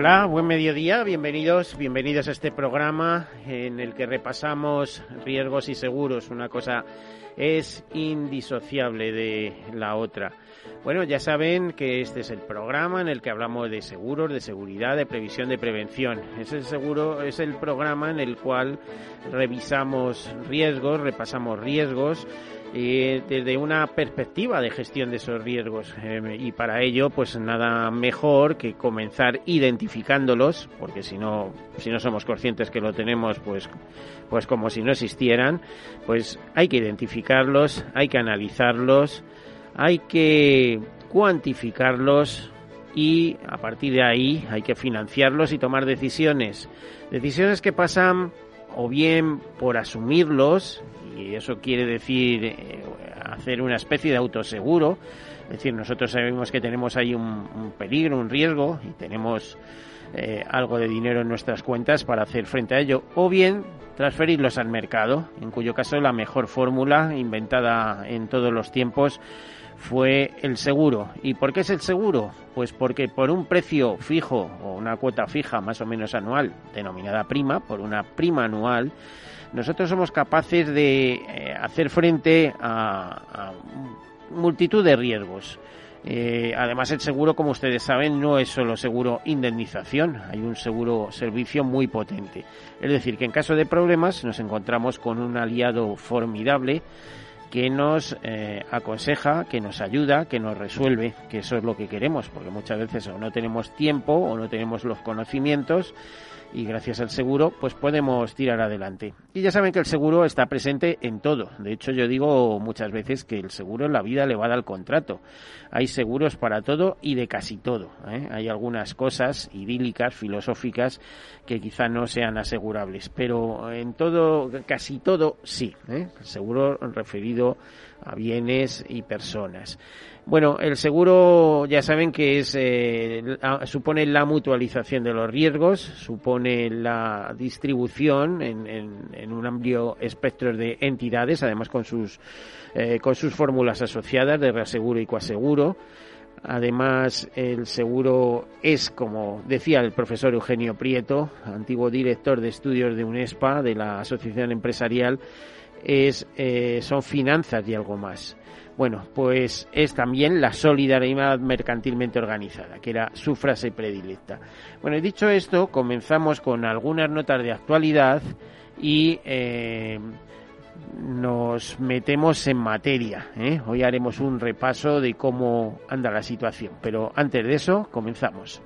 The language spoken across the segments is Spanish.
Hola, buen mediodía, bienvenidos, bienvenidos a este programa en el que repasamos riesgos y seguros. Una cosa es indisociable de la otra. Bueno, ya saben que este es el programa en el que hablamos de seguros, de seguridad, de previsión, de prevención. Es el seguro, es el programa en el cual revisamos riesgos, repasamos riesgos eh, desde una perspectiva de gestión de esos riesgos. Eh, y para ello pues nada mejor que comenzar identificándolos porque si no si no somos conscientes que lo tenemos pues pues como si no existieran pues hay que identificarlos hay que analizarlos hay que cuantificarlos y a partir de ahí hay que financiarlos y tomar decisiones. Decisiones que pasan o bien por asumirlos y eso quiere decir eh, hacer una especie de autoseguro. Es decir, nosotros sabemos que tenemos ahí un, peligro, un riesgo y tenemos eh, algo de dinero en nuestras cuentas para hacer frente a ello. O bien transferirlos al mercado, en cuyo caso la mejor fórmula inventada en todos los tiempos fue el seguro. ¿Y por qué es el seguro? Pues porque por un precio fijo o una cuota fija más o menos anual, denominada prima, por una prima anual, nosotros somos capaces de eh, hacer frente a, multitud de riesgos. Eh, además, el seguro, como ustedes saben, no es solo seguro indemnización, hay un seguro servicio muy potente. Es decir, que en caso de problemas nos encontramos con un aliado formidable que nos eh, aconseja, que nos ayuda, que nos resuelve, que eso es lo que queremos, porque muchas veces o no tenemos tiempo o no tenemos los conocimientos y gracias al seguro pues podemos tirar adelante. Y ya saben que el seguro está presente en todo. De hecho yo digo muchas veces que el seguro en la vida le va a al contrato. Hay seguros para todo y de casi todo. ¿eh? Hay algunas cosas idílicas, filosóficas que quizá no sean asegurables, pero en todo, casi todo sí. ¿eh? El seguro referido a bienes y personas. Bueno, el seguro ya saben que es eh, supone la mutualización de los riesgos, supone la distribución en, un amplio espectro de entidades, además con sus eh, con sus fórmulas asociadas de reaseguro y coaseguro. Además, el seguro es, como decía el profesor Eugenio Prieto, antiguo director de estudios de UNESPA, de la Asociación Empresarial, es, eh, son finanzas y algo más. Bueno, pues es también la solidaridad mercantilmente organizada, que era su frase predilecta. Bueno, dicho esto, comenzamos con algunas notas de actualidad y eh, nos metemos en materia. ¿eh? Hoy haremos un repaso de cómo anda la situación, pero antes de eso, comenzamos.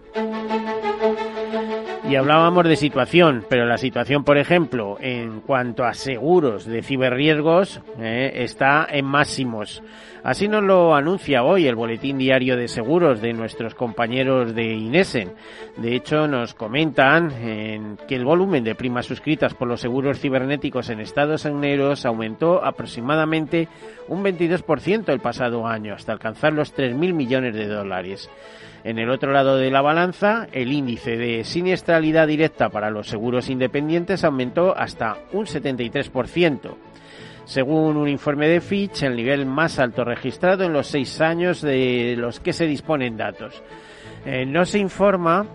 Y hablábamos de situación, pero la situación, por ejemplo, en cuanto a seguros de ciberriesgos, eh, está en máximos. Así nos lo anuncia hoy el Boletín Diario de Seguros de nuestros compañeros de Inesen. De hecho, nos comentan que el volumen de primas suscritas por los seguros cibernéticos en Estados Unidos aumentó aproximadamente un 22% el pasado año, hasta alcanzar los 3.000 millones de dólares. En el otro lado de la balanza, el índice de siniestralidad directa para los seguros independientes aumentó hasta un 73%. Según un informe de Fitch, el nivel más alto registrado en los seis años de los que se disponen datos. Eh, no se informa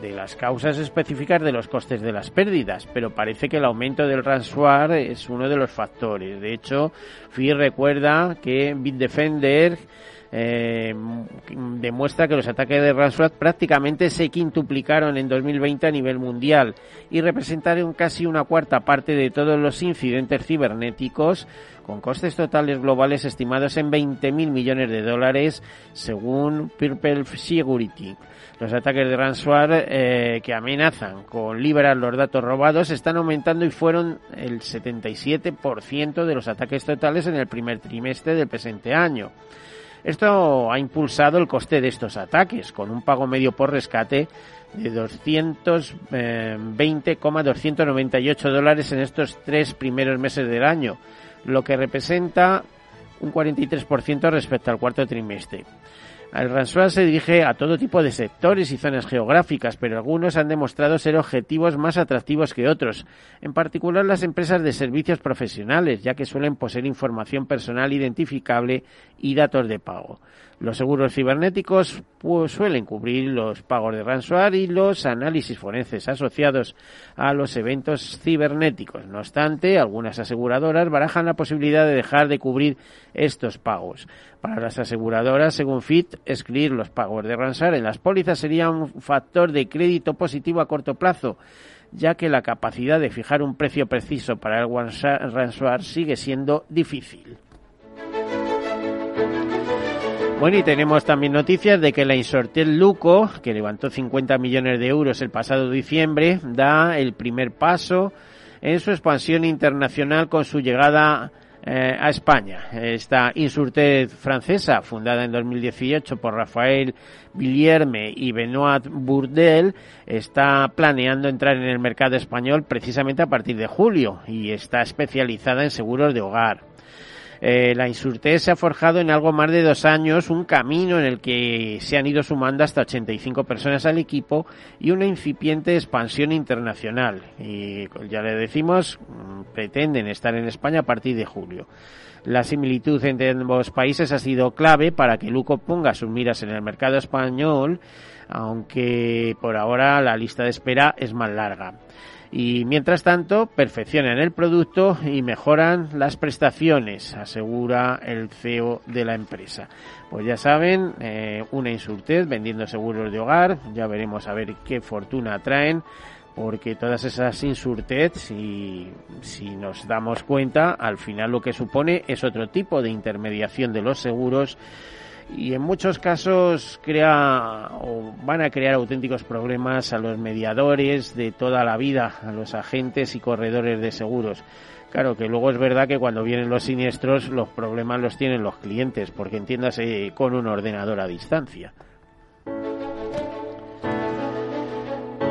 de las causas específicas de los costes de las pérdidas, pero parece que el aumento del ransomware es uno de los factores. De hecho, Fitch recuerda que Bitdefender eh, demuestra que los ataques de ransomware prácticamente se quintuplicaron en 2020 a nivel mundial y representaron casi una cuarta parte de todos los incidentes cibernéticos con costes totales globales estimados en 20.000 millones de dólares según Purple Security. Los ataques de ransomware eh, que amenazan con liberar los datos robados están aumentando y fueron el 77% de los ataques totales en el primer trimestre del presente año. Esto ha impulsado el coste de estos ataques, con un pago medio por rescate de 220,298 dólares en estos tres primeros meses del año, lo que representa un 43% respecto al cuarto trimestre. El ransomware se dirige a todo tipo de sectores y zonas geográficas, pero algunos han demostrado ser objetivos más atractivos que otros, en particular las empresas de servicios profesionales, ya que suelen poseer información personal identificable y datos de pago. Los seguros cibernéticos pues, suelen cubrir los pagos de ransomware y los análisis forenses asociados a los eventos cibernéticos. No obstante, algunas aseguradoras barajan la posibilidad de dejar de cubrir estos pagos. Para las aseguradoras, según FIT, excluir los pagos de ransomware en las pólizas sería un factor de crédito positivo a corto plazo ya que la capacidad de fijar un precio preciso para el ransomware sigue siendo difícil. Bueno, y tenemos también noticias de que la Insortel Luco, que levantó 50 millones de euros el pasado diciembre, da el primer paso en su expansión internacional con su llegada eh, a España. Esta Insurtet francesa, fundada en 2018 por Rafael Villerme y Benoit Bourdel, está planeando entrar en el mercado español precisamente a partir de julio y está especializada en seguros de hogar. Eh, la Insurte se ha forjado en algo más de dos años un camino en el que se han ido sumando hasta 85 personas al equipo y una incipiente expansión internacional. Y ya le decimos, mm, pretenden estar en España a partir de julio. La similitud entre ambos países ha sido clave para que Luco ponga sus miras en el mercado español, aunque por ahora la lista de espera es más larga y mientras tanto perfeccionan el producto y mejoran las prestaciones, asegura el CEO de la empresa. Pues ya saben, eh, una Insurtez vendiendo seguros de hogar, ya veremos a ver qué fortuna traen porque todas esas insurtez, si, si nos damos cuenta, al final lo que supone es otro tipo de intermediación de los seguros y en muchos casos crea o van a crear auténticos problemas a los mediadores de toda la vida, a los agentes y corredores de seguros. Claro que luego es verdad que cuando vienen los siniestros los problemas los tienen los clientes, porque entiéndase con un ordenador a distancia.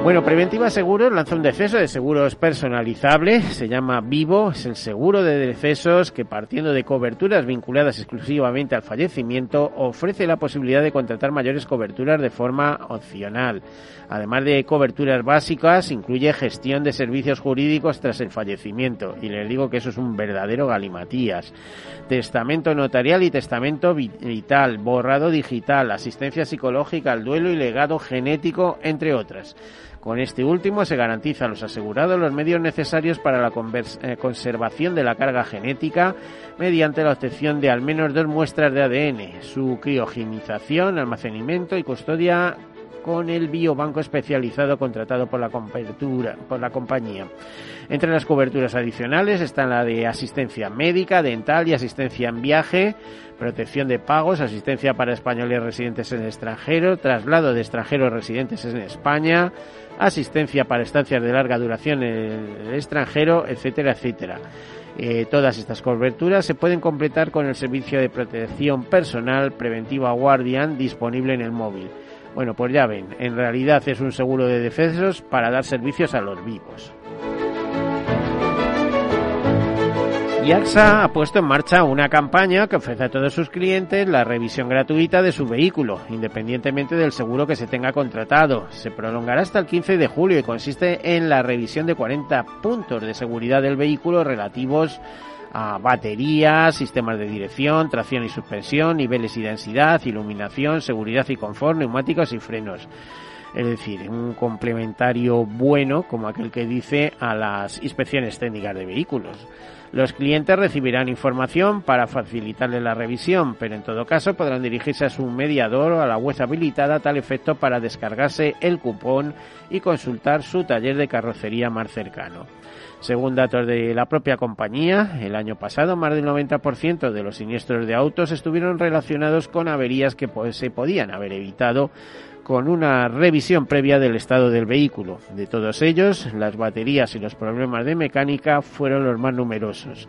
Bueno, Preventiva Seguros lanza un deceso de seguros personalizable, se llama Vivo, es el seguro de decesos que partiendo de coberturas vinculadas exclusivamente al fallecimiento ofrece la posibilidad de contratar mayores coberturas de forma opcional. Además de coberturas básicas, incluye gestión de servicios jurídicos tras el fallecimiento y les digo que eso es un verdadero galimatías. Testamento notarial y testamento vital, borrado digital, asistencia psicológica al duelo y legado genético, entre otras. Con este último se garantiza a los asegurados los medios necesarios para la eh, conservación de la carga genética mediante la obtención de al menos dos muestras de ADN, su criogenización, almacenamiento y custodia con el biobanco especializado contratado por la, por la compañía. Entre las coberturas adicionales están la de asistencia médica, dental y asistencia en viaje, protección de pagos, asistencia para españoles residentes en el extranjero, traslado de extranjeros residentes en España, asistencia para estancias de larga duración en el extranjero, etcétera, etcétera. Eh, todas estas coberturas se pueden completar con el servicio de protección personal preventiva Guardian disponible en el móvil. Bueno, pues ya ven, en realidad es un seguro de defensos para dar servicios a los vivos. Y AXA ha puesto en marcha una campaña que ofrece a todos sus clientes la revisión gratuita de su vehículo, independientemente del seguro que se tenga contratado. Se prolongará hasta el 15 de julio y consiste en la revisión de 40 puntos de seguridad del vehículo relativos a baterías, sistemas de dirección, tracción y suspensión, niveles y densidad, iluminación, seguridad y confort, neumáticos y frenos. Es decir, un complementario bueno como aquel que dice a las inspecciones técnicas de vehículos. Los clientes recibirán información para facilitarles la revisión, pero en todo caso podrán dirigirse a su mediador o a la web habilitada a tal efecto para descargarse el cupón y consultar su taller de carrocería más cercano. Según datos de la propia compañía, el año pasado más del 90% de los siniestros de autos estuvieron relacionados con averías que se podían haber evitado con una revisión previa del estado del vehículo. De todos ellos, las baterías y los problemas de mecánica fueron los más numerosos.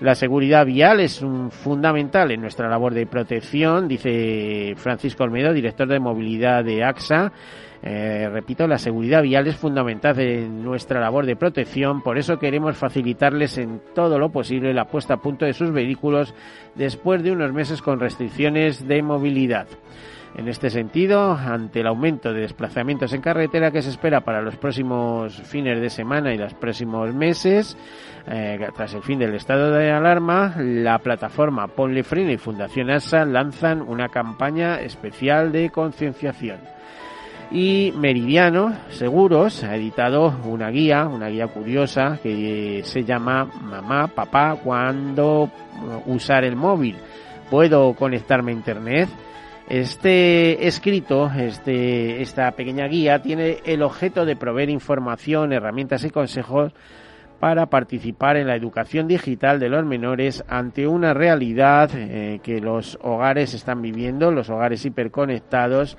La seguridad vial es un fundamental en nuestra labor de protección, dice Francisco Olmedo, director de movilidad de AXA. Eh, repito, la seguridad vial es fundamental en nuestra labor de protección, por eso queremos facilitarles en todo lo posible la puesta a punto de sus vehículos después de unos meses con restricciones de movilidad. En este sentido, ante el aumento de desplazamientos en carretera que se espera para los próximos fines de semana y los próximos meses, eh, tras el fin del estado de alarma, la plataforma Ponle Freno y Fundación ASA lanzan una campaña especial de concienciación. Y Meridiano Seguros ha editado una guía, una guía curiosa que se llama Mamá, Papá, ¿cuándo usar el móvil? ¿Puedo conectarme a Internet? Este escrito, este, esta pequeña guía, tiene el objeto de proveer información, herramientas y consejos para participar en la educación digital de los menores ante una realidad eh, que los hogares están viviendo, los hogares hiperconectados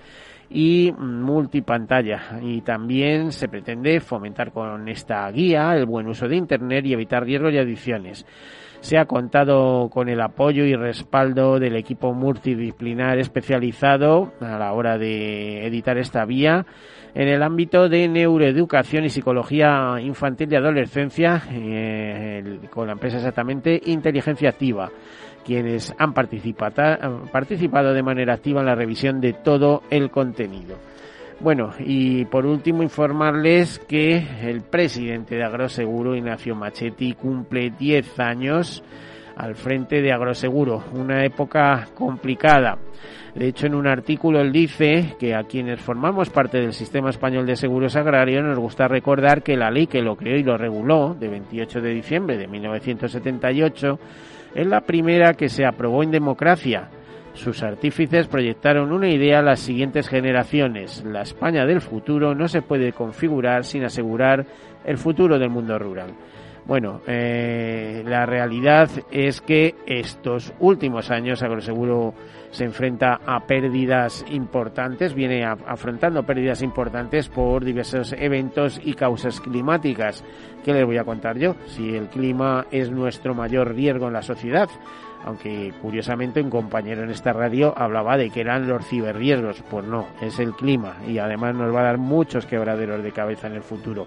y multipantalla. Y también se pretende fomentar con esta guía el buen uso de Internet y evitar riesgos y adicciones. Se ha contado con el apoyo y respaldo del equipo multidisciplinar especializado a la hora de editar esta vía en el ámbito de neuroeducación y psicología infantil y adolescencia, eh, con la empresa exactamente Inteligencia Activa quienes han participado de manera activa en la revisión de todo el contenido. Bueno, y por último informarles que el presidente de Agroseguro, Ignacio Machetti, cumple 10 años al frente de Agroseguro, una época complicada. De hecho, en un artículo él dice que a quienes formamos parte del sistema español de seguros agrarios nos gusta recordar que la ley que lo creó y lo reguló, de 28 de diciembre de 1978, es la primera que se aprobó en democracia. Sus artífices proyectaron una idea a las siguientes generaciones. La España del futuro no se puede configurar sin asegurar el futuro del mundo rural. Bueno, eh, la realidad es que estos últimos años Agroseguro se enfrenta a pérdidas importantes, viene afrontando pérdidas importantes por diversos eventos y causas climáticas. ¿Qué les voy a contar yo? Si el clima es nuestro mayor riesgo en la sociedad, aunque curiosamente un compañero en esta radio hablaba de que eran los ciberriesgos, pues no, es el clima y además nos va a dar muchos quebraderos de cabeza en el futuro.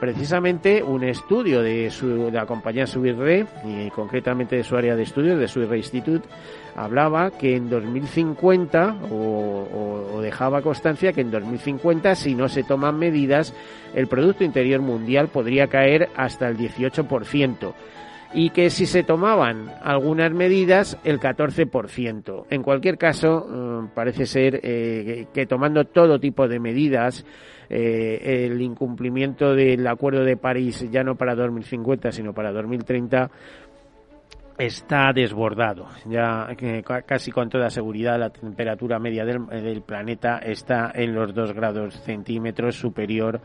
Precisamente un estudio de, su, de la compañía Subirre, y concretamente de su área de estudios, de Subirre Institute, hablaba que en 2050, o, dejaba constancia que en 2050, si no se toman medidas, el Producto Interior Mundial podría caer hasta el 18% y que si se tomaban algunas medidas, el 14%. En cualquier caso, eh, parece ser eh, que tomando todo tipo de medidas, eh, el incumplimiento del Acuerdo de París ya no para 2050, sino para 2030, está desbordado. Ya casi con toda seguridad la temperatura media del, planeta está en los 2 grados centímetros superior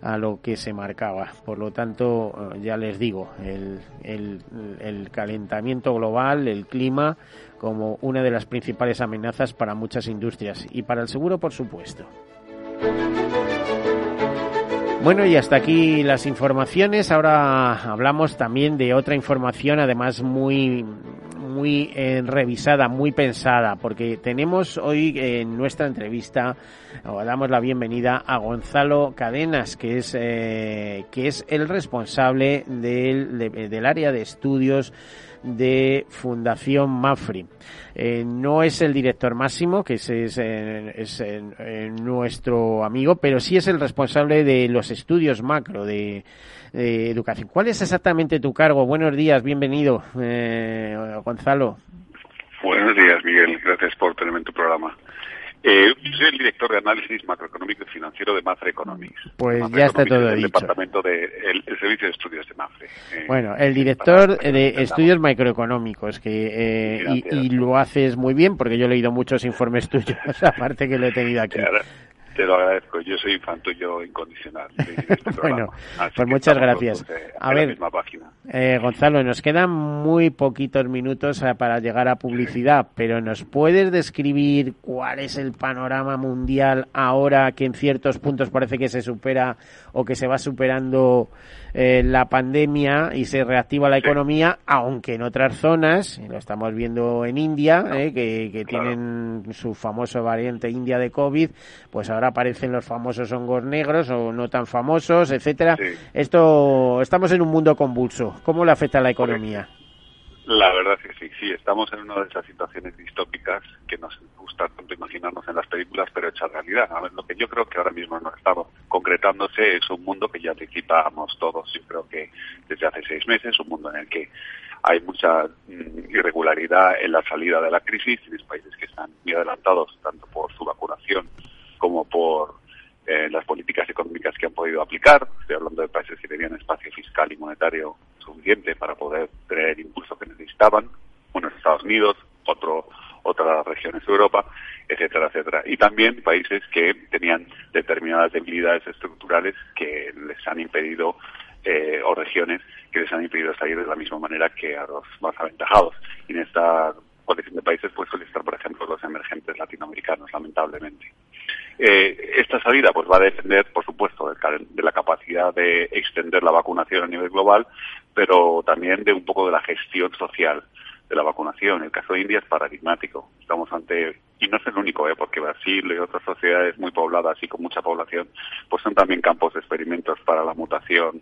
a lo que se marcaba. Por lo tanto, ya les digo, el calentamiento global, el clima, como una de las principales amenazas para muchas industrias y para el seguro, por supuesto. Bueno, y hasta aquí las informaciones. Ahora hablamos también de otra información, además muy muy eh, revisada, muy pensada, porque tenemos hoy en nuestra entrevista, o damos la bienvenida a Gonzalo Cadenas, que es, eh, que es el responsable del, del área de estudios de Fundación Mafri. Eh, no es el director máximo, que es, es, nuestro amigo, pero sí es el responsable de los estudios macro de, educación. ¿Cuál es exactamente tu cargo? Buenos días, bienvenido, eh, Gonzalo. Buenos días, Miguel. Gracias por tenerme en tu programa. Eh, soy el director de análisis macroeconómico y financiero de Mafre Economics. Pues ya está todo el dicho. departamento de, servicio de estudios de Mafre. Eh, bueno, el director de estudios macroeconómicos, que eh, y, lo haces muy bien, porque yo he leído muchos informes tuyos, aparte que lo he tenido aquí. Te lo agradezco, yo soy fan tuyo incondicional. Este bueno, pues muchas gracias. a ver, Eh, Gonzalo, nos quedan muy poquitos minutos eh, para llegar a publicidad, pero ¿nos puedes describir cuál es el panorama mundial ahora que en ciertos puntos parece que se supera o que se va superando eh, la pandemia y se reactiva la economía, aunque en otras zonas, lo estamos viendo en India, que, tienen su famoso variante India de COVID, pues ahora aparecen los famosos hongos negros o no tan famosos, etcétera. Esto, estamos en un mundo convulso. ¿Cómo le afecta a la economía? La verdad es que sí, sí, estamos en una de esas situaciones distópicas que nos tanto imaginarnos en las películas, pero hecha realidad. A ver, lo que yo creo que ahora mismo no está concretándose es un mundo que ya anticipábamos todos, yo creo que desde hace seis meses, un mundo en el que hay mucha mm, irregularidad en la salida de la crisis, tienes países que están muy adelantados tanto por su vacunación como por eh, las políticas económicas que han podido aplicar. Estoy hablando de países que tenían espacio fiscal y monetario suficiente para poder tener el impulso que necesitaban, unos Estados Unidos, otro, otras regiones de Europa, etcétera, etcétera. Y también países que tenían determinadas debilidades estructurales que les han impedido, eh, o regiones que les han impedido salir de la misma manera que a los más aventajados. Y en esta colección de países pues suele estar, por ejemplo, los emergentes latinoamericanos, lamentablemente. Eh, esta salida pues va a depender, por supuesto, de, la capacidad de extender la vacunación a nivel global, pero también de un poco de la gestión social de la vacunación. El caso de India es paradigmático. Estamos ante, y no es el único, ¿eh? porque Brasil y otras sociedades muy pobladas y con mucha población, pues son también campos de experimentos para la mutación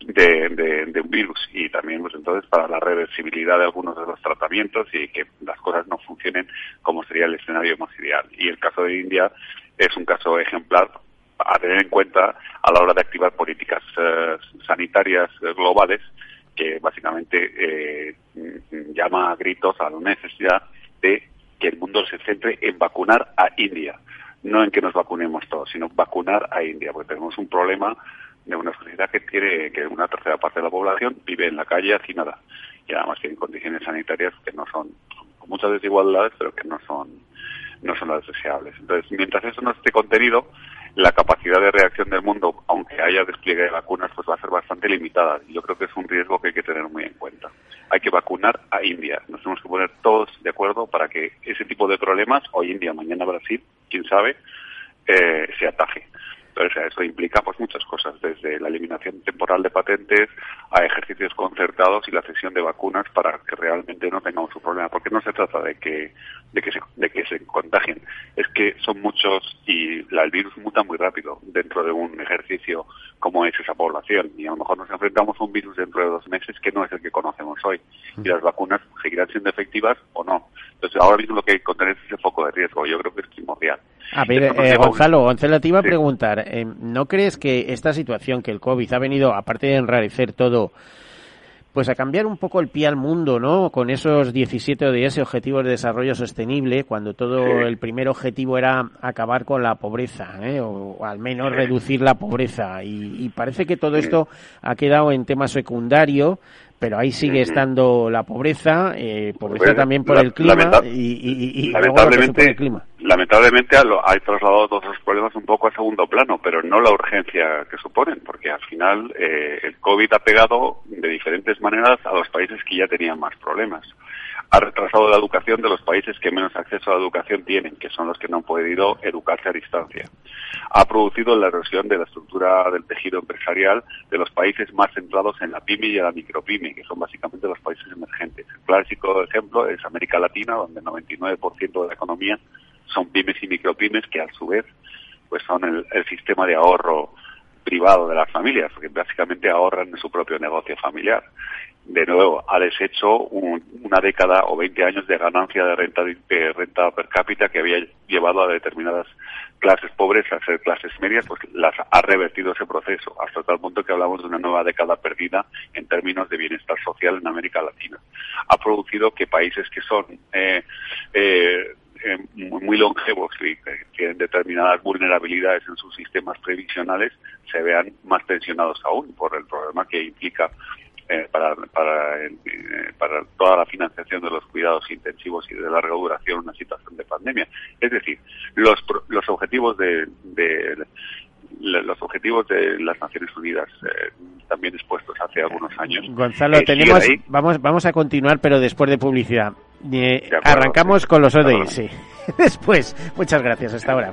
de, un virus y también pues entonces para la reversibilidad de algunos de los tratamientos y que las cosas no funcionen como sería el escenario más ideal. Y el caso de India es un caso ejemplar a tener en cuenta a la hora de activar políticas eh, sanitarias globales que básicamente eh, llama a gritos a la necesidad de que el mundo se centre en vacunar a India, no en que nos vacunemos todos, sino vacunar a India, porque tenemos un problema de una sociedad que tiene que una tercera parte de la población vive en la calle hacinada y además tiene condiciones sanitarias que no son, con muchas desigualdades, pero que no son no son las deseables. Entonces, mientras eso no esté contenido, la capacidad de reacción del mundo, aunque haya despliegue de vacunas, pues va a ser bastante limitada. Yo creo que es un riesgo que hay que tener muy en cuenta. Hay que vacunar a India. Nos tenemos que poner todos de acuerdo para que ese tipo de problemas, hoy India, mañana Brasil, quién sabe, eh, se ataje. Entonces, eso implica pues muchas cosas, desde la eliminación temporal de patentes a ejercicios concertados y la cesión de vacunas para que realmente no tengamos un problema. Porque no se trata de que, de que, se, de que se contagien, es que son muchos y la, el virus muta muy rápido dentro de un ejercicio como es esa población. Y a lo mejor nos enfrentamos a un virus dentro de dos meses que no es el que conocemos hoy. Y las vacunas seguirán siendo efectivas o no. Entonces, ahora mismo lo que hay que contener es ese foco de riesgo. Yo creo que es primordial. A ver, eh, Gonzalo, Gonzalo, te iba a preguntar, eh, ¿no crees que esta situación, que el COVID ha venido, aparte de enrarecer todo, pues a cambiar un poco el pie al mundo, ¿no? Con esos 17 ODS, Objetivos de Desarrollo Sostenible, cuando todo el primer objetivo era acabar con la pobreza, ¿eh? o, al menos reducir la pobreza. Y, parece que todo esto ha quedado en tema secundario, pero ahí sigue estando la pobreza, eh, pobreza también por el clima y, lamentablemente, el clima. Lamentablemente hay trasladado todos esos problemas un poco a segundo plano, pero no la urgencia que suponen, porque al final eh, el COVID ha pegado de diferentes maneras a los países que ya tenían más problemas ha retrasado la educación de los países que menos acceso a la educación tienen, que son los que no han podido educarse a distancia. Ha producido la erosión de la estructura del tejido empresarial de los países más centrados en la pyme y en la micropyme, que son básicamente los países emergentes. El clásico ejemplo es América Latina, donde el 99% de la economía son pymes y micropymes, que a su vez pues son el, el sistema de ahorro privado de las familias, porque básicamente ahorran en su propio negocio familiar de nuevo, ha deshecho una década o 20 años de ganancia de renta, de renta per cápita que había llevado a determinadas clases pobres a ser clases medias, pues las ha revertido ese proceso, hasta tal punto que hablamos de una nueva década perdida en términos de bienestar social en América Latina. Ha producido que países que son eh, eh, eh muy longevos y que tienen determinadas vulnerabilidades en sus sistemas previsionales se vean más tensionados aún por el problema que implica eh, para, para, eh, para toda la financiación de los cuidados intensivos y de larga duración en una situación de pandemia. Es decir, los, los objetivos de, de los objetivos de las Naciones Unidas eh, también expuestos hace algunos años. Gonzalo, tenemos, vamos, vamos a continuar, pero después de publicidad. Eh, arrancamos con los ODS. Después. Muchas gracias. Hasta ahora.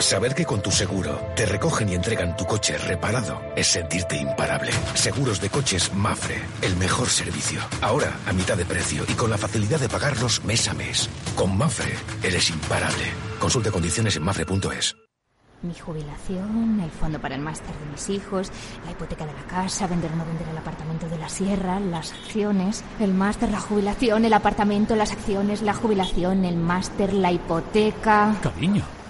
Saber que con tu seguro te recogen y entregan tu coche reparado es sentirte imparable. Seguros de coches Mafre, el mejor servicio. Ahora a mitad de precio y con la facilidad de pagarlos mes a mes. Con Mafre eres imparable. Consulte condiciones en mafre.es. Mi jubilación, el fondo para el máster de mis hijos, la hipoteca de la casa, vender o no vender el apartamento de la sierra, las acciones, el máster, la jubilación, el apartamento, las acciones, la jubilación, el máster, la hipoteca. Cariño.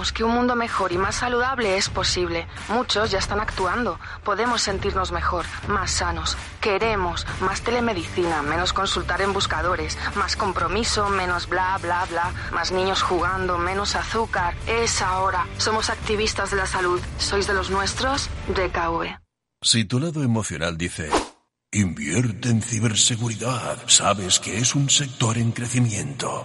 Que un mundo mejor y más saludable es posible. Muchos ya están actuando. Podemos sentirnos mejor, más sanos. Queremos más telemedicina, menos consultar en buscadores, más compromiso, menos bla, bla, bla, más niños jugando, menos azúcar. Es ahora. Somos activistas de la salud. ¿Sois de los nuestros? DKV. Si tu lado emocional dice... Invierte en ciberseguridad. Sabes que es un sector en crecimiento.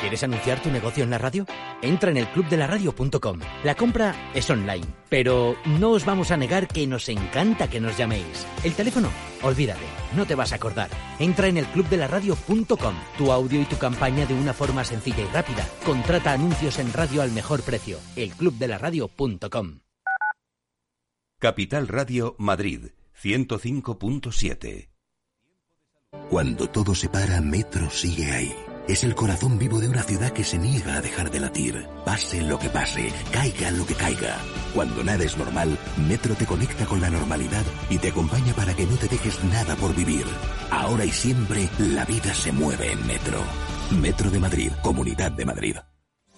¿Quieres anunciar tu negocio en la radio? Entra en el clubdelaradio.com. La compra es online, pero no os vamos a negar que nos encanta que nos llaméis. El teléfono, olvídate, no te vas a acordar. Entra en el clubdelaradio.com. Tu audio y tu campaña de una forma sencilla y rápida. Contrata anuncios en radio al mejor precio. elclubdelaradio.com. Capital Radio Madrid 105.7 Cuando todo se para, Metro sigue ahí es el corazón vivo de una ciudad que se niega a dejar de latir. Pase lo que pase, caiga lo que caiga. Cuando nada es normal, Metro te conecta con la normalidad y te acompaña para que no te dejes nada por vivir. Ahora y siempre, la vida se mueve en Metro. Metro de Madrid, Comunidad de Madrid.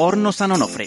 Horno San Onofre.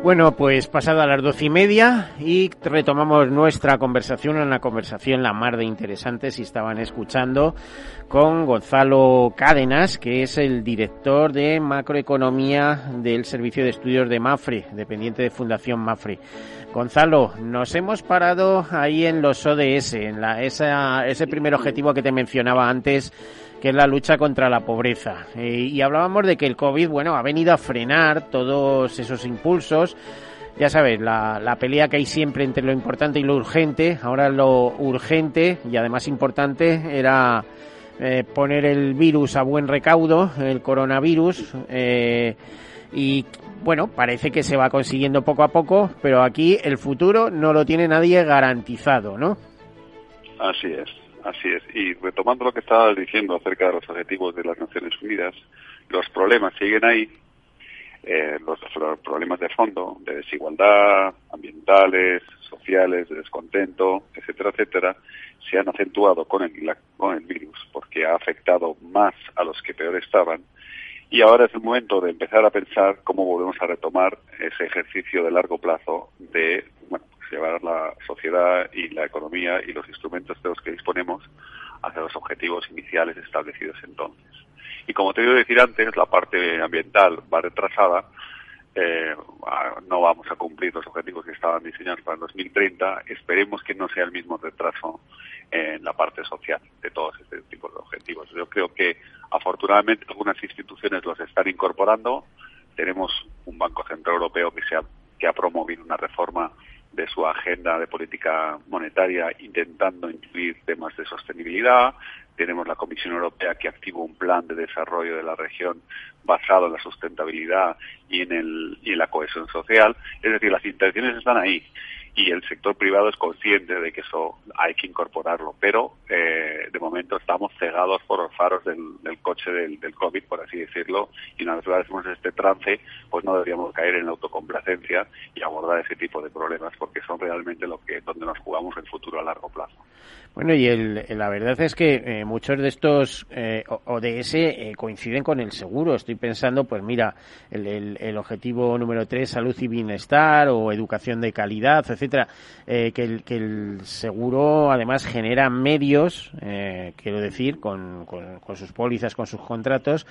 Bueno, pues pasado a las doce y media y retomamos nuestra conversación, una conversación la mar de interesante si estaban escuchando con Gonzalo Cádenas, que es el director de macroeconomía del Servicio de Estudios de Mafre, dependiente de Fundación Mafre. Gonzalo, nos hemos parado ahí en los ODS, en la, esa, ese primer objetivo que te mencionaba antes que es la lucha contra la pobreza. Eh, y hablábamos de que el COVID, bueno, ha venido a frenar todos esos impulsos. Ya sabes, la, la pelea que hay siempre entre lo importante y lo urgente. Ahora lo urgente y además importante era eh, poner el virus a buen recaudo, el coronavirus. Eh, y bueno, parece que se va consiguiendo poco a poco, pero aquí el futuro no lo tiene nadie garantizado, ¿no? Así es. Así es. Y retomando lo que estabas diciendo acerca de los objetivos de las Naciones Unidas, los problemas siguen ahí, eh, los, problemas de fondo, de desigualdad, ambientales, sociales, de descontento, etcétera, etcétera, se han acentuado con el, con el virus, porque ha afectado más a los que peor estaban. Y ahora es el momento de empezar a pensar cómo volvemos a retomar ese ejercicio de largo plazo de bueno, llevar la sociedad y la economía y los instrumentos de los que disponemos hacia los objetivos iniciales establecidos entonces. Y como te iba a decir antes, la parte ambiental va retrasada, eh, no vamos a cumplir los objetivos que estaban diseñados para el 2030. Esperemos que no sea el mismo retraso en la parte social de todos este tipo de objetivos. Yo creo que afortunadamente algunas instituciones los están incorporando. Tenemos un Banco Central Europeo que, se que ha promovido una reforma de su agenda de política monetaria intentando incluir temas de sostenibilidad. Tenemos la Comisión Europea que activa un plan de desarrollo de la región basado en la sustentabilidad y en, el, y en la cohesión social. Es decir, las intenciones están ahí y el sector privado es consciente de que eso hay que incorporarlo, pero eh, de momento estamos cegados por los faros del, coche del, COVID, por así decirlo, y una vez que este trance, pues no deberíamos caer en la autocomplacencia y abordar ese tipo de problemas, porque son realmente lo que donde nos jugamos el futuro a largo plazo. Bueno, y el, la verdad es que eh, muchos de estos eh, ODS eh, coinciden con el seguro. Estoy pensando, pues mira, el, objetivo número 3, salud y bienestar, o educación de calidad, etcétera, que, el, que el seguro además genera medios, quiero decir, con, con, con sus pólizas, con sus contratos,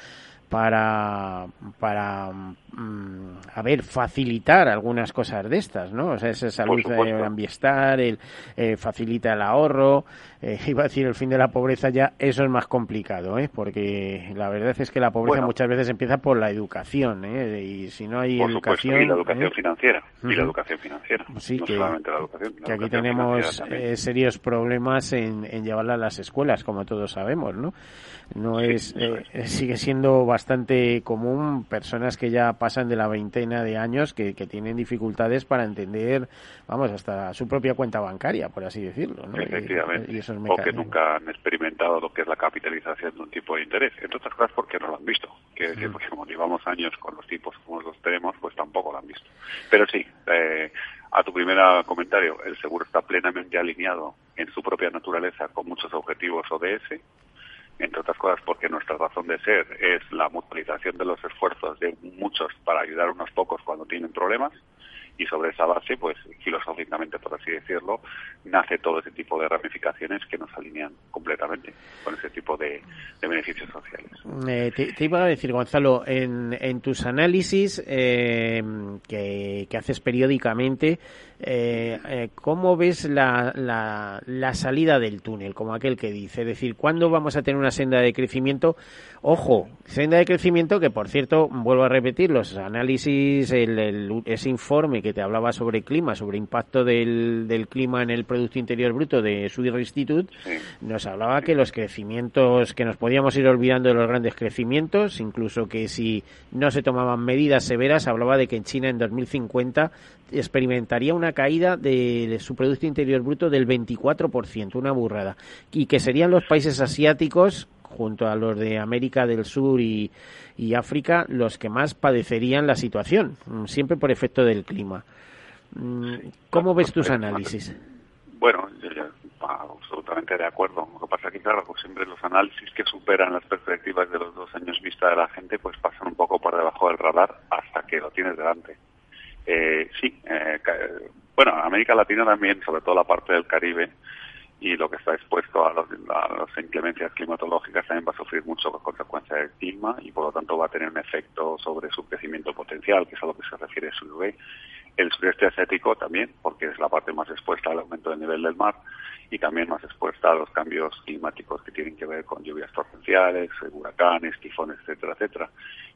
para, para mm, a ver, facilitar algunas cosas de estas, ¿no? O sea, esa salud ambiental, el, eh, facilita el ahorro, eh, iba a decir el fin de la pobreza ya, eso es más complicado, ¿eh? Porque la verdad es que la pobreza muchas veces empieza por la educación, ¿eh? Y si no hay educación... y la educación ¿eh? financiera, y la educación financiera, sí, que, que aquí tenemos serios problemas en, en llevarla a las escuelas, como todos sabemos, ¿no? No es, sigue siendo bastante común personas que ya pasan de la veintena de años que, que tienen dificultades para entender, vamos, hasta su propia cuenta bancaria, por así decirlo. ¿no? Efectivamente. o que nunca han experimentado lo que es la capitalización de un tipo de interés. Entre otras cosas porque no lo han visto. Que decir, porque como llevamos años con los tipos como los tenemos, pues tampoco lo han visto. Pero sí, eh, a tu primer comentario, el seguro está plenamente alineado en su propia naturaleza con muchos objetivos ODS entre otras cosas porque nuestra razón de ser es la mutualización de los esfuerzos de muchos para ayudar a unos pocos cuando tienen problemas y sobre esa base, pues filosóficamente, por así decirlo, nace todo ese tipo de ramificaciones que nos alinean completamente con ese tipo de, beneficios sociales. Eh, te, iba a decir, Gonzalo, en, tus análisis eh, que, que, haces periódicamente, eh, ¿cómo ves la, la, la, salida del túnel, como aquel que dice? Es decir, ¿cuándo vamos a tener una senda de crecimiento? Ojo, senda de crecimiento que, por cierto, vuelvo a repetir, los análisis, el, ese informe que te hablaba sobre clima, sobre impacto del, del clima en el Producto Interior Bruto de Swedish Institute, nos hablaba que los crecimientos, que nos podíamos ir olvidando de los grandes crecimientos, incluso que si no se tomaban medidas severas, hablaba de que en China en 2050 experimentaría una caída de su Producto Interior Bruto del 24%, una burrada, y que serían los países asiáticos junto a los de América del Sur y, África los que más padecerían la situación, mm, siempre por efecto del clima. Mm, ¿Cómo ves tus análisis? Bueno, yo, absolutamente de acuerdo. Lo que pasa es claro, pues siempre los análisis que superan las perspectivas de los dos años vista de la gente, pues pasan un poco por debajo del radar hasta que lo tienes delante. Eh, sí, eh, bueno, América Latina también, sobre todo la parte del Caribe y lo que está expuesto a, las inclemencias climatológicas también va a sufrir mucho con consecuencia del clima y por lo tanto va a tener un efecto sobre su crecimiento potencial, que es a lo que se refiere su. El sureste asiático también, porque es la parte más expuesta al aumento del nivel del mar y también más expuesta a los cambios climáticos que tienen que ver con lluvias torrenciales, huracanes, tifones, etcétera, etcétera.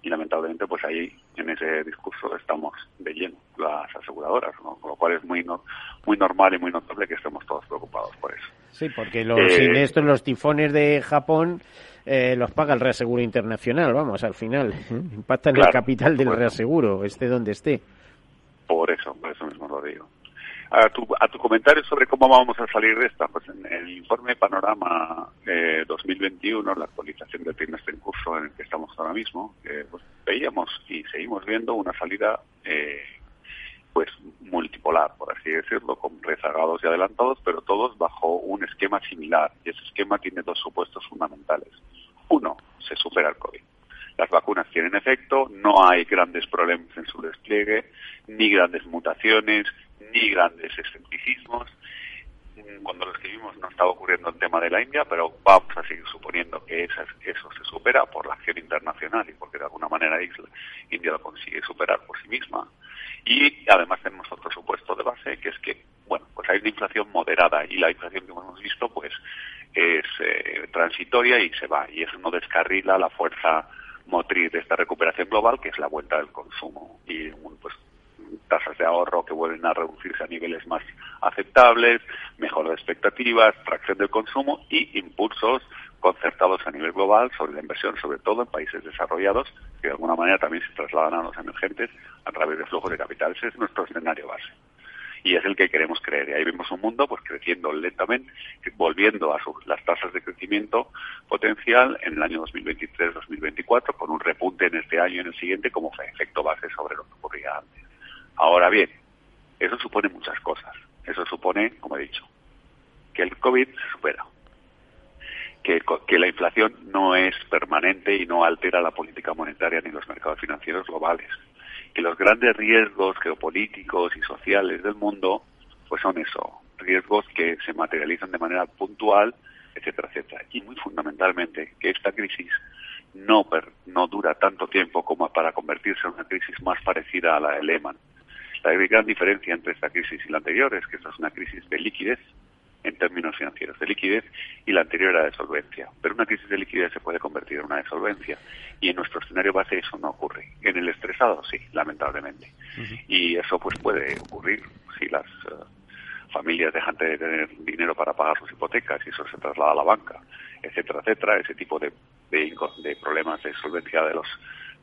Y lamentablemente, pues ahí en ese discurso estamos de lleno las aseguradoras, con lo cual es muy muy normal y muy notable que estemos todos preocupados por eso. Sí, porque los eh, los tifones de Japón eh, los paga el reaseguro internacional, vamos, al final. Impacta en el capital del reaseguro, esté donde esté. Por eso, por eso mismo lo digo a tu, a tu comentario sobre cómo vamos a salir de esta, pues en el informe Panorama eh, 2021, la actualización del trimestre en curso en el que estamos ahora mismo, eh, pues veíamos y seguimos viendo una salida eh, pues multipolar, por así decirlo, con rezagados y adelantados, pero todos bajo un esquema similar. Y ese esquema tiene dos supuestos fundamentales. Uno, se supera el COVID. Las vacunas tienen efecto, no hay grandes problemas en su despliegue, ni grandes mutaciones, ni grandes escepticismos. Cuando lo escribimos no estaba ocurriendo el tema de la India, pero vamos a seguir suponiendo que eso se supera por la acción internacional y porque de alguna manera India lo consigue superar por sí misma. Y además tenemos otro supuesto de base, que es que, bueno, pues hay una inflación moderada y la inflación que hemos visto, pues, es eh, transitoria y se va. Y eso no descarrila la fuerza motriz de esta recuperación global, que es la vuelta del consumo. Y, pues, tasas de ahorro que vuelven a reducirse a niveles más aceptables, mejor de expectativas, tracción del consumo y impulsos concertados a nivel global sobre la inversión, sobre todo en países desarrollados, que de alguna manera también se trasladan a los emergentes a través de flujos de capital. Ese es nuestro escenario base. Y es el que queremos creer. Y ahí vemos un mundo pues creciendo lentamente, volviendo a las tasas de crecimiento potencial en el año 2023-2024, con un repunte en este año y en el siguiente como efecto base sobre lo que ocurría antes. Ahora bien, eso supone muchas cosas. Eso supone, como he dicho, que el COVID se supera, que, que, la inflación no es permanente y no altera la política monetaria ni los mercados financieros globales, que los grandes riesgos geopolíticos y sociales del mundo pues son eso, riesgos que se materializan de manera puntual, etcétera, etcétera. Y muy fundamentalmente que esta crisis no, no dura tanto tiempo como para convertirse en una crisis más parecida a la de Lehman la gran diferencia entre esta crisis y la anterior es que esta es una crisis de liquidez en términos financieros, de liquidez, y la anterior era de solvencia. Pero una crisis de liquidez se puede convertir en una de solvencia, y en nuestro escenario base eso no ocurre. En el estresado sí, lamentablemente. Y eso pues puede ocurrir si las eh, familias dejan de tener dinero para pagar sus hipotecas y eso se traslada a la banca, etcétera, etcétera, ese tipo de, de problemas de solvencia de los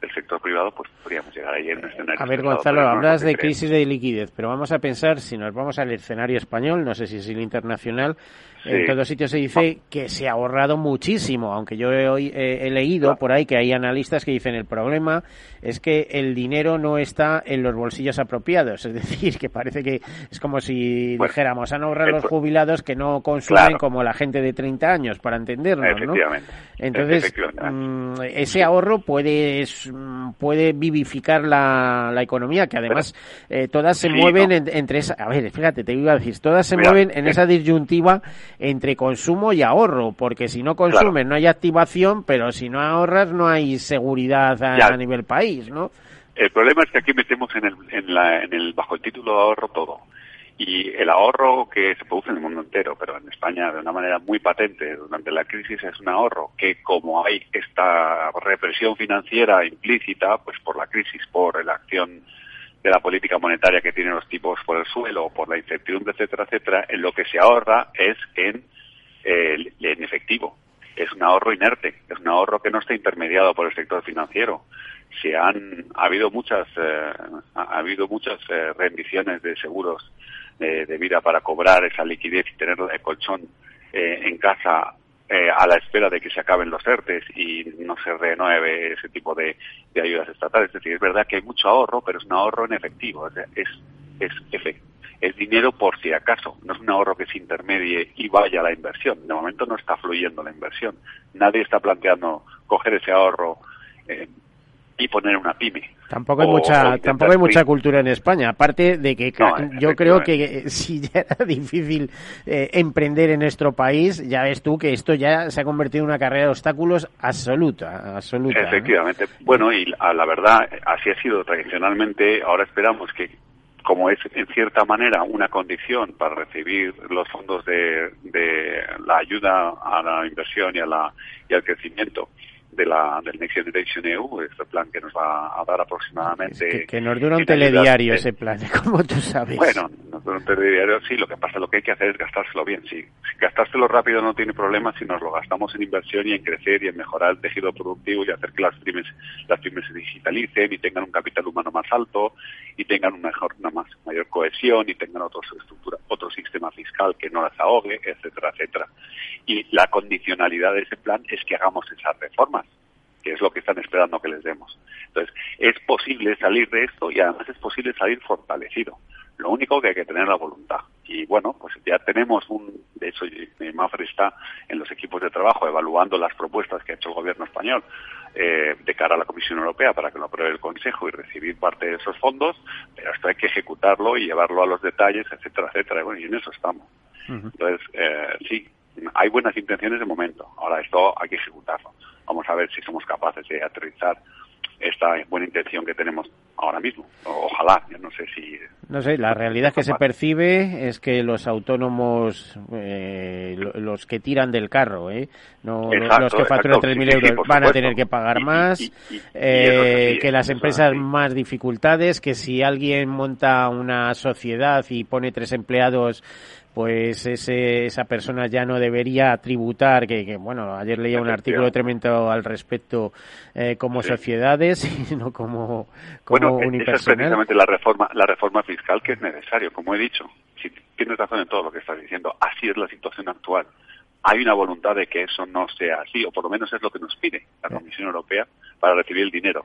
del sector privado, pues podríamos llegar ahí en un escenario. A ver, Gonzalo, hablas de crisis de liquidez, pero vamos a pensar, si nos vamos al escenario español, no sé si es el internacional, en todos sitios se dice que se ha ahorrado muchísimo, aunque yo he, hoy, he leído por ahí que hay analistas que dicen el problema es que el dinero no está en los bolsillos apropiados, es decir, que parece que es como si dijéramos, han ahorrado los jubilados que no consumen como la gente de 30 años, para entendernos, ¿no? Entonces, mm, ese ahorro puede puede vivificar la, la economía, que además eh, todas se mueven entre esa, a ver, fíjate, te iba a decir, todas se mueven en esa disyuntiva entre consumo y ahorro, porque si no consumes no hay activación, pero si no ahorras no hay seguridad a, nivel país, ¿no? El problema es que aquí metemos en el, en, la, en el bajo el título de ahorro todo Y el ahorro que se produce en el mundo entero, pero en España de una manera muy patente durante la crisis, es un ahorro que como hay esta represión financiera implícita, pues por la crisis, por la acción de la política monetaria que tienen los tipos por el suelo, por la incertidumbre, etcétera, etcétera, en lo que se ahorra es en, eh, en efectivo. Es un ahorro inerte, es un ahorro que no está intermediado por el sector financiero. Se han ha habido muchas eh, ha habido muchas eh, rendiciones de seguros de, de vida para cobrar esa liquidez y tenerla de colchón eh, en casa eh, a la espera de que se acaben los ERTES y no se renueve ese tipo de, ayudas estatales. Es decir, es verdad que hay mucho ahorro, pero es un ahorro en efectivo, es, es, es, es dinero por si acaso, no es un ahorro que se intermedie y vaya a la inversión. De momento no está fluyendo la inversión. Nadie está planteando coger ese ahorro eh, y poner una pyme. Tampoco hay mucha, tampoco hay mucha cultura en España. Aparte de que yo creo que si ya era difícil eh, emprender en nuestro país, ya ves tú que esto ya se ha convertido en una carrera de obstáculos absoluta, absoluta. Efectivamente. Bueno, y a la verdad así ha sido tradicionalmente. Ahora esperamos que como es en cierta manera una condición para recibir los fondos de, de la ayuda a la inversión y a la y al crecimiento de la, del Next Generation EU, este plan que nos va a dar aproximadamente... que, nos dura un telediario ese plan, como tú sabes. Bueno, nos dura un telediario, sí, lo que pasa, lo que hay que hacer es gastárselo bien, sí. Si gastárselo rápido no tiene problema, si nos lo gastamos en inversión y en crecer y en mejorar el tejido productivo y hacer que las pymes, las pymes se digitalicen y tengan un capital humano más alto y tengan una mejor, una más, mayor cohesión y tengan otro estructura, otro sistema fiscal que no las ahogue, etcétera, etcétera. Y la condicionalidad de ese plan es que hagamos esas reformas que es lo que están esperando que les demos. Entonces, es posible salir de esto y además es posible salir fortalecido. Lo único que hay que tener la voluntad. Y bueno, pues ya tenemos un, de hecho, Mafre está en los equipos de trabajo evaluando las propuestas que ha hecho el gobierno español eh, de cara a la Comisión Europea para que lo apruebe el Consejo y recibir parte de esos fondos, pero esto hay que ejecutarlo y llevarlo a los detalles, etcétera, etcétera. Bueno, y en eso estamos. Entonces, eh, sí, hay buenas intenciones de momento. Ahora esto hay que ejecutarlo. Vamos a ver si somos capaces de aterrizar esta buena intención que tenemos ahora mismo. Ojalá, yo no sé si... No sé, la realidad que se percibe es que los autónomos, eh, los que tiran del carro, ¿eh? no los que facturan 3.000 euros, van a tener que pagar más, eh, que las empresas más dificultades, que si alguien monta una sociedad y pone tres empleados pues ese, esa persona ya no debería tributar, que, bueno, ayer leía un artículo tremendo al respecto eh, como sociedades, sino como, como bueno, Esa es precisamente la reforma, la reforma fiscal que es necesario, como he dicho. Si tienes razón en todo lo que estás diciendo, así es la situación actual. Hay una voluntad de que eso no sea así, o por lo menos es lo que nos pide la Comisión Europea para recibir el dinero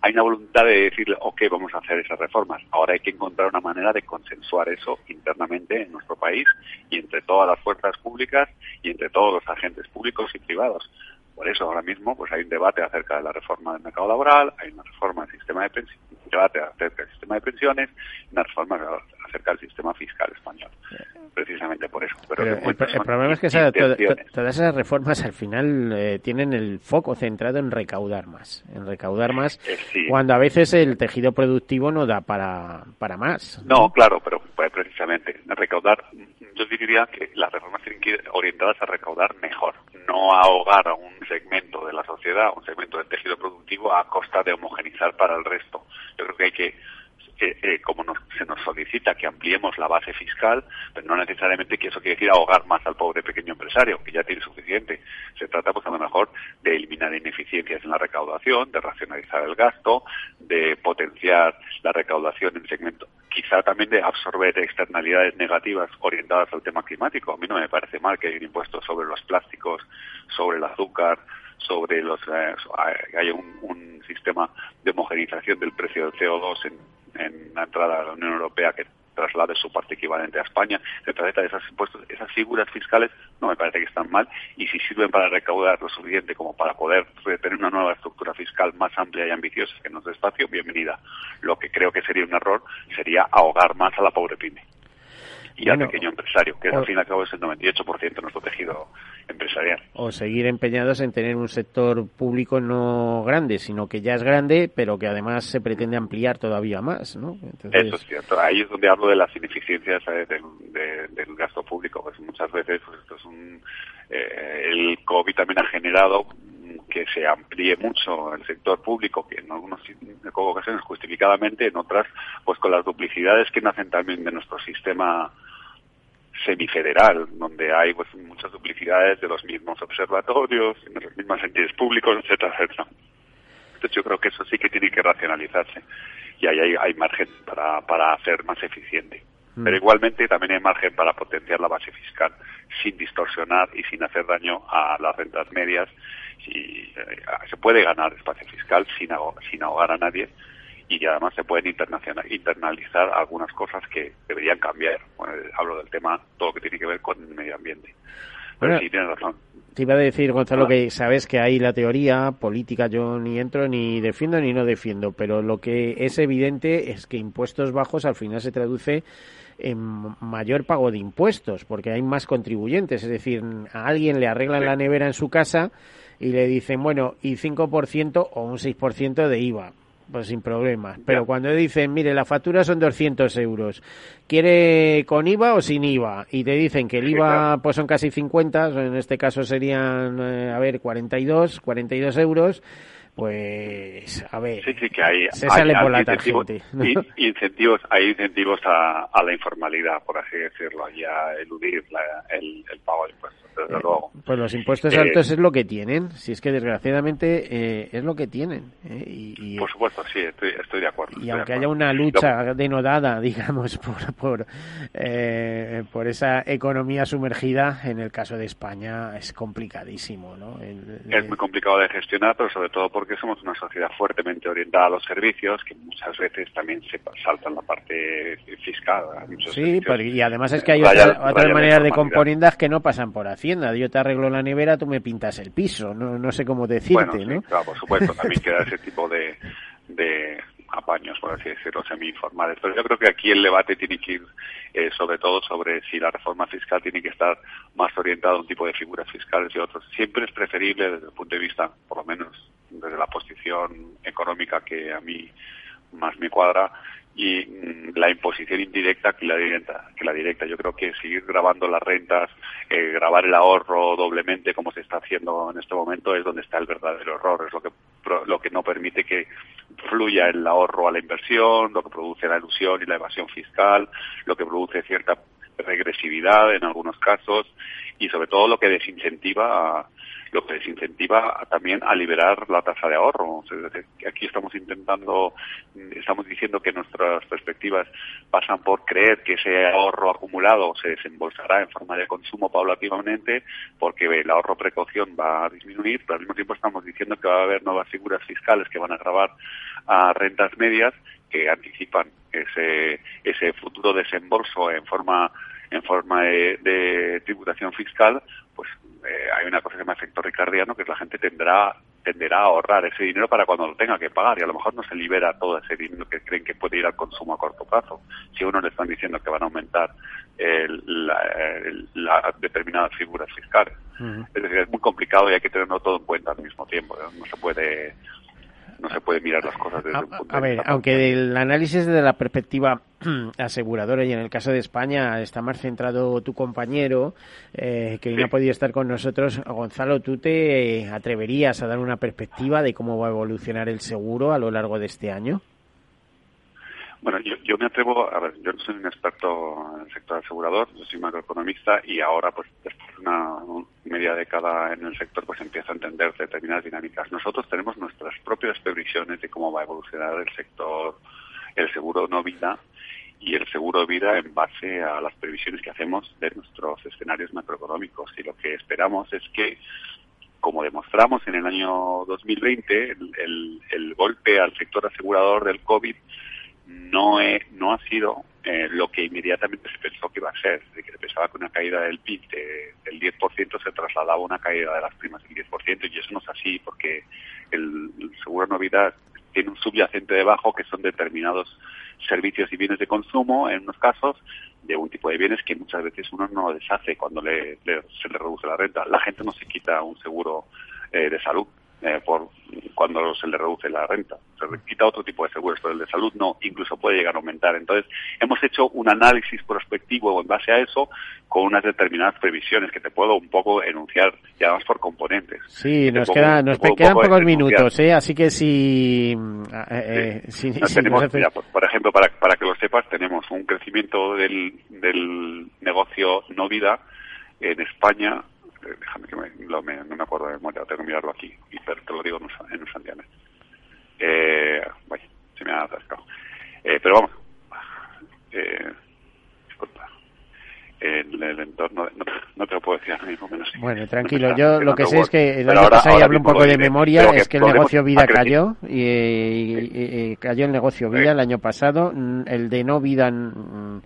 hay una voluntad de decirle, ok, vamos a hacer esas reformas. Ahora hay que encontrar una manera de consensuar eso internamente en nuestro país y entre todas las fuerzas públicas y entre todos los agentes públicos y privados. Por eso ahora mismo pues hay un debate acerca de la reforma del mercado laboral, hay una reforma del sistema de pensiones, un debate acerca del sistema de pensiones, una reforma acerca del sistema fiscal español. Precisamente por eso. Pero, el, problema es que todas esas reformas al final eh, tienen el foco centrado en recaudar más, en recaudar más, eh, cuando a veces el tejido productivo no da para, para más. No, claro, pero pues, precisamente recaudar, yo diría que las reformas tienen que ir orientadas a recaudar mejor, no ahogar a un segmento de la sociedad, un segmento del tejido productivo a costa de homogenizar para el resto. Yo creo que hay que eh, como se nos solicita que ampliemos la base fiscal, pero no necesariamente que eso quiere decir ahogar más al pobre pequeño empresario, que ya tiene suficiente. Se trata, pues a lo mejor, de eliminar ineficiencias en la recaudación, de racionalizar el gasto, de potenciar la recaudación en segmento, quizá también de absorber externalidades negativas orientadas al tema climático. A mí no me parece mal que haya un impuesto sobre los plásticos, sobre el azúcar, sobre los eh, haya un, un sistema de homogenización del precio del CO2 en en la entrada a la Unión Europea que traslade su parte equivalente a España, trata de esas impuestos, esas figuras fiscales no me parece que están mal y si sirven para recaudar lo suficiente como para poder tener una nueva estructura fiscal más amplia y ambiciosa que nos dé espacio, bienvenida. Lo que creo que sería un error sería ahogar más a la pobre pyme. Y al pequeño empresario, que al fin y al cabo es el 98% de nuestro tejido empresarial. O seguir empeñados en tener un sector público no grande, sino que ya es grande, pero que además se pretende ampliar todavía más, ¿no? Eso es cierto. Ahí es donde hablo de las ineficiencias del, del, gasto público. Pues muchas veces pues esto es un, eh, el COVID también ha generado que se amplíe mucho el sector público, que en algunas ocasiones justificadamente, en otras, pues con las duplicidades que nacen también de nuestro sistema semifederal, donde hay pues muchas duplicidades de los mismos observatorios, de los mismos entes públicos, etcétera, etcétera. Entonces yo creo que eso sí que tiene que racionalizarse y ahí hay, hay margen para, para hacer más eficiente. Mm. Pero igualmente también hay margen para potenciar la base fiscal sin distorsionar y sin hacer daño a las rentas medias. Y, eh, se puede ganar espacio fiscal sin, ahogar a nadie y además se pueden internalizar algunas cosas que deberían cambiar. hablo del tema, todo lo que tiene que ver con el medio ambiente. Pero sí, tienes razón. Te iba a decir, Gonzalo, que sabes que hay la teoría política, yo ni entro ni defiendo ni no defiendo, pero lo que es evidente es que impuestos bajos al final se traduce en mayor pago de impuestos, porque hay más contribuyentes. Es decir, a alguien le arreglan la nevera en su casa y le dicen, bueno, y 5% o un 6% de IVA. Pues sin problemas. Pero cuando dicen, mire, la factura son 200 euros, ¿quiere con IVA o sin IVA? Y te dicen que el IVA pues son casi 50, en este caso serían, eh, a ver, 42, 42 euros pues a ver sí, sí, que hay, se sale por la incentivos, incentivos hay incentivos a, a, la informalidad por así decirlo y a eludir el, el, pago de impuestos desde eh, luego. pues los impuestos altos eh, es lo que tienen si es que desgraciadamente eh, es lo que tienen y, por supuesto sí estoy, estoy de acuerdo y aunque haya una lucha denodada digamos por por por esa economía sumergida en el caso de España es complicadísimo no es muy complicado de gestionar pero sobre todo por porque somos una sociedad fuertemente orientada a los servicios, que muchas veces también se saltan la parte fiscal. Sí, y además es que hay otras maneras de componendas que no pasan por Hacienda. Yo te arreglo la nevera, tú me pintas el piso. No, no sé cómo decirte, ¿no? Claro, por supuesto, también queda ese tipo de, de apaños, por así decirlo, semi-informales. Pero yo creo que aquí el debate tiene que ir eh, sobre todo sobre si la reforma fiscal tiene que estar más orientada a un tipo de figuras fiscales y otros. Siempre es preferible desde el punto de vista, por lo menos desde la posición económica que a mí más me cuadra y mm, la imposición indirecta que la directa que la directa. Yo creo que seguir grabando las rentas eh, grabar el ahorro doblemente como se está haciendo en este momento es donde está el verdadero error. Es lo que lo que no permite que fluya el ahorro a la inversión lo que produce la ilusión y la evasión fiscal lo que produce cierta regresividad en algunos casos y sobre todo lo que desincentiva a, lo que desincentiva también a liberar la tasa de ahorro. aquí estamos intentando, estamos diciendo que nuestras perspectivas pasan por creer que ese ahorro acumulado se desembolsará en forma de consumo paulativamente porque el ahorro precaución va a disminuir, pero al mismo tiempo estamos diciendo que va a haber nuevas figuras fiscales que van a grabar a rentas medias que anticipan ese, ese futuro desembolso en forma en forma de tributación fiscal, eh, hay una cosa que se llama efecto ricardiano, que es la gente tendrá tenderá a ahorrar ese dinero para cuando lo tenga que pagar y a lo mejor no se libera todo ese dinero que creen que puede ir al consumo a corto plazo. Si a uno le están diciendo que van a aumentar las determinadas figuras fiscales. Es decir, es muy complicado y hay que tenerlo todo en cuenta al mismo tiempo. No se puede no se puede mirar las cosas desde a, un punto a ver, aunque el análisis desde la perspectiva aseguradora y en el caso de España está más centrado tu compañero eh, que no ha podido estar con nosotros, Gonzalo, ¿tú te atreverías a dar una perspectiva de cómo va a evolucionar el seguro a lo largo de este año? Bueno, yo, yo me atrevo, a ver, yo no soy un experto en el sector asegurador, yo soy macroeconomista y ahora, pues, después de una media década en el sector, pues empieza a entender determinadas dinámicas. Nosotros tenemos nuestras propias previsiones de cómo va a evolucionar el sector, el seguro no vida y el seguro de vida en base a las previsiones que hacemos de nuestros escenarios macroeconómicos. Y lo que esperamos es que como demostramos en el año 2020, el, el, el golpe al sector asegurador del COVID no, no ha sido eh, lo que inmediatamente se pensó que iba a ser. De que se pensaba que una caída del PIB del 10% se trasladaba a una caída de las primas del 10%, y eso no es así, porque el, seguro de novedad tiene un subyacente debajo que son determinados servicios y bienes de consumo, en unos casos, de un tipo de bienes que muchas veces uno no deshace cuando le, se le reduce la renta. La gente no se quita un seguro eh, de salud eh, por cuando se le reduce la renta. Se le quita otro tipo de seguros, pero el de salud no, incluso puede llegar a aumentar. Entonces, hemos hecho un análisis prospectivo en base a eso con unas determinadas previsiones que te puedo un poco enunciar, y además por componentes. Sí, nos, queda, nos quedan pocos minutos, ¿eh? así que si... Eh, tenemos, por, ejemplo, para, para que lo sepas, tenemos un crecimiento del, del negocio no vida en España déjame que me, no me acuerdo de memoria, tengo que mirarlo aquí, pero te lo digo en un, en un Eh, vaya, se me ha atascado. Eh, pero vamos, eh, disculpa, en el entorno, no, te lo puedo decir ahora mismo menos. Bueno, tranquilo, yo lo que sé es que el año pasado, y hablo un poco de memoria, es que el negocio vida cayó, y, cayó el negocio vida el año pasado, el de no vida mm,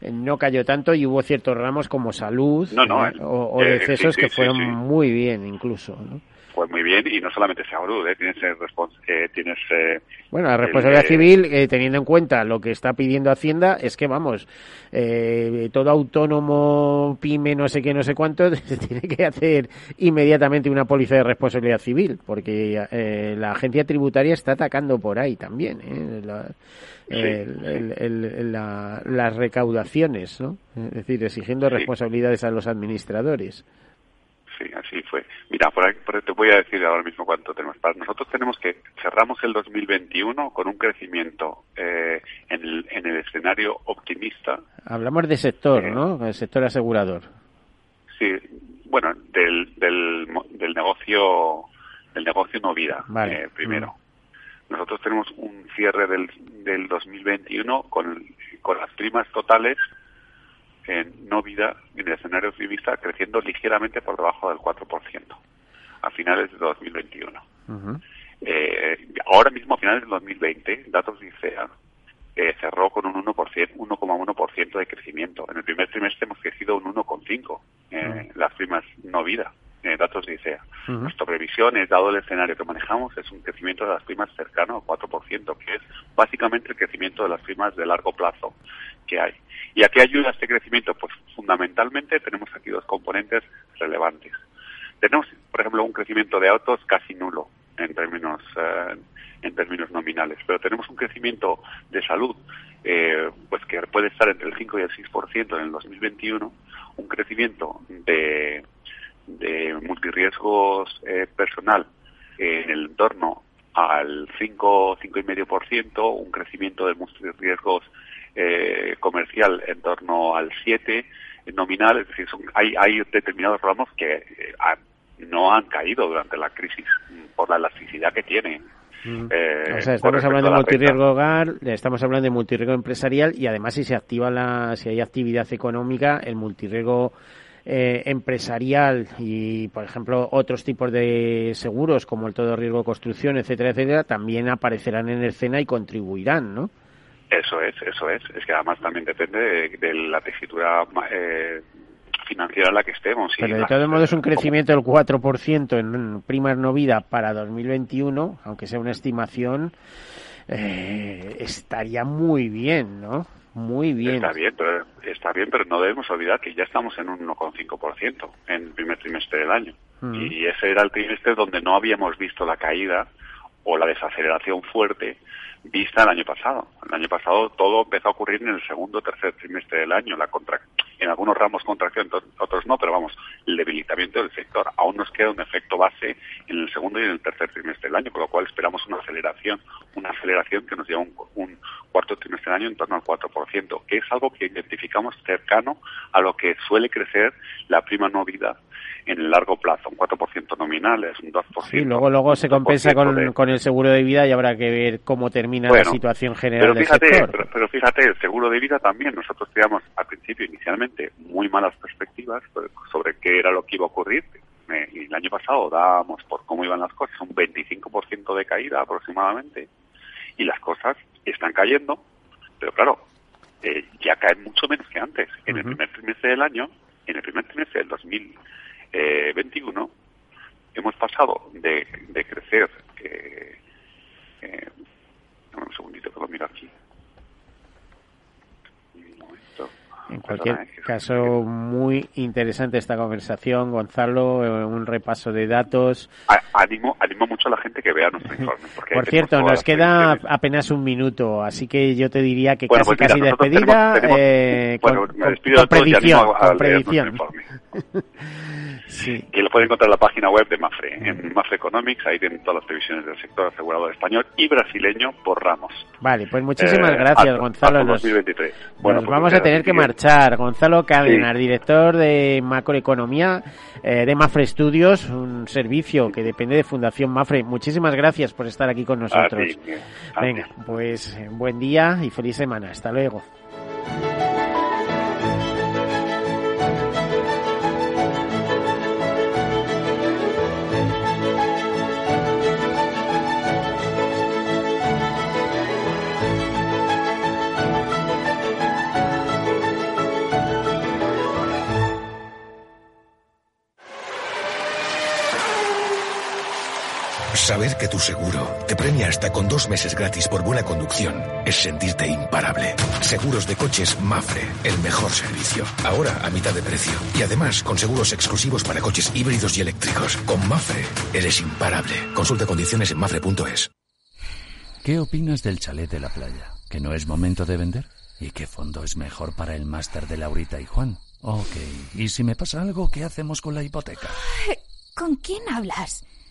no cayó tanto y hubo ciertos ramos como salud eh, o, eh, decesos que fueron muy bien incluso. ¿no? Fue muy bien y no solamente salud, ¿eh? tienes, eh, tienes bueno, la responsabilidad civil, teniendo en cuenta lo que está pidiendo Hacienda, es que vamos, todo autónomo, pyme, no sé qué, no sé cuánto, tiene que hacer inmediatamente una póliza de responsabilidad civil, porque la agencia tributaria está atacando por ahí también. ¿eh? el, las recaudaciones, ¿no? Es decir, exigiendo responsabilidades a los administradores. Sí, así fue. Mira, por, te voy a decir ahora mismo cuánto tenemos. Para nosotros tenemos que cerramos el 2021 con un crecimiento eh, en, el, en el escenario optimista. Hablamos de sector, eh, ¿no? El sector asegurador. Sí, bueno, del, del, del negocio del negocio no vida, eh, primero. Mm. Nosotros tenemos un cierre del, del 2021 con, con las primas totales en no vida en el escenario optimista creciendo ligeramente por debajo del 4% a finales de 2021. eh, ahora mismo a finales de 2020, datos de ICEA, eh, cerró con un 1%, 1,1% de crecimiento. En el primer trimestre hemos crecido un 1,5% eh, las primas no vida. Eh, datos de ICEA. Nuestra previsión es, dado el escenario que manejamos, es un crecimiento de las primas cercano al 4%, que es básicamente el crecimiento de las primas de largo plazo que hay. ¿Y a qué ayuda este crecimiento? Pues fundamentalmente tenemos aquí dos componentes relevantes. Tenemos, por ejemplo, un crecimiento de autos casi nulo en términos eh, en términos nominales, pero tenemos un crecimiento de salud eh, pues que puede estar entre el 5 y el 6% en el 2021, un crecimiento de de multirriesgos eh, personal en el entorno al 5, 5,5%, un crecimiento de multirriesgos eh, comercial en torno al 7 nominal, es decir, hay, hay determinados ramos que eh, no han caído durante la crisis por la elasticidad que tienen. Mm. Eh, o sea, estamos hablando de multirriesgo hogar, estamos hablando de multirriesgo empresarial y además si se activa la, si hay actividad económica, el multirriesgo eh, empresarial y, por ejemplo, otros tipos de seguros como el todo riesgo de construcción, etcétera, etcétera, también aparecerán en escena y contribuirán, ¿no? Eso es, eso es. Es que además también depende de, la tesitura eh, financiera en la que estemos. Pero de todos modos un crecimiento del 4% en primas no vida para 2021, aunque sea una estimación, eh, estaría muy bien, ¿no? Muy bien. Está bien, pero, está bien, pero no debemos olvidar que ya estamos en un 1,5% en el primer trimestre del año. Mm. Y ese era el trimestre donde no habíamos visto la caída o la desaceleración fuerte vista el año pasado. El año pasado todo empezó a ocurrir en el segundo o tercer trimestre del año. La contra... En algunos ramos contracción, otros no, pero vamos, el debilitamiento del sector. Aún nos queda un efecto base en el segundo y en el tercer trimestre del año, con lo cual esperamos una aceleración, una aceleración que nos lleva un, un cuarto trimestre del año en torno al 4%, que es algo que identificamos cercano a lo que suele crecer la prima no vida en el largo plazo, un 4% nominal, es un 2%. Sí, luego, luego se compensa con, con el seguro de vida y habrá que ver cómo termina la situación general pero fíjate, del sector. Pero, fíjate, el seguro de vida también. Nosotros teníamos al principio, inicialmente, muy malas perspectivas sobre qué era lo que iba a ocurrir. y el año pasado dábamos por cómo iban las cosas un 25% de caída aproximadamente. Y las cosas están cayendo, pero claro, eh, ya caen mucho menos que antes. En el primer trimestre del año, en el primer trimestre del 2021, hemos pasado de, de crecer eh, eh, un segundito que lo miro aquí. Un momento. En cualquier caso, muy interesante esta conversación, Gonzalo, eh, un repaso de datos. Animo, animo mucho a la gente que vea nuestro informe. Por cierto, nos queda apenas un minuto, así que yo te diría que casi pues casi despedida. eh, bueno, me despido con, predicción, con predicción. Sí. Que lo pueden encontrar en la página web de Mafre, en Mafre Economics, ahí tienen todas las previsiones del sector asegurador español y brasileño por ramos. Vale, pues muchísimas eh, gracias, Gonzalo. Hasta 2023. Bueno, nos pues vamos a tener que marchar. Gonzalo Cárdenas, director de macroeconomía eh, de Mafre Studios, un servicio que depende de Fundación Mafre. Muchísimas gracias por estar aquí con nosotros. Venga, pues eh, buen día y feliz semana. Hasta luego. Saber que tu seguro te premia hasta con dos meses gratis por buena conducción es sentirte imparable. Seguros de coches Mafre, el mejor servicio. Ahora a mitad de precio. Y además con seguros exclusivos para coches híbridos y eléctricos. Con Mafre eres imparable. Consulta condiciones en mafre.es. ¿Qué opinas del chalet de la playa? ¿Que no es momento de vender? ¿Y qué fondo es mejor para el máster de Laurita y Juan? Ok, ¿y si me pasa algo, qué hacemos con la hipoteca? ¿Con quién hablas?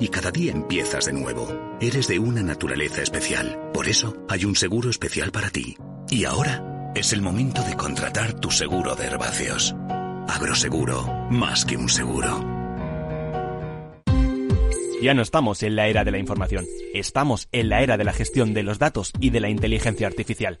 y cada día empiezas de nuevo. Eres de una naturaleza especial. Por eso hay un seguro especial para ti. Y ahora es el momento de contratar tu seguro de herbáceos. Agroseguro, más que un seguro. Ya no estamos en la era de la información, estamos en la era de la gestión de los datos y de la inteligencia artificial.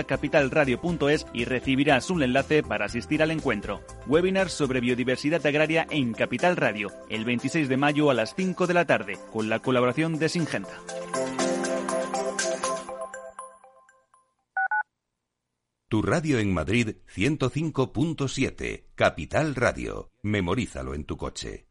capitalradio.es y recibirás un enlace para asistir al encuentro. Webinar sobre biodiversidad agraria en Capital Radio, el 26 de mayo a las 5 de la tarde, con la colaboración de Singenta. Tu radio en Madrid 105.7, Capital Radio. Memorízalo en tu coche.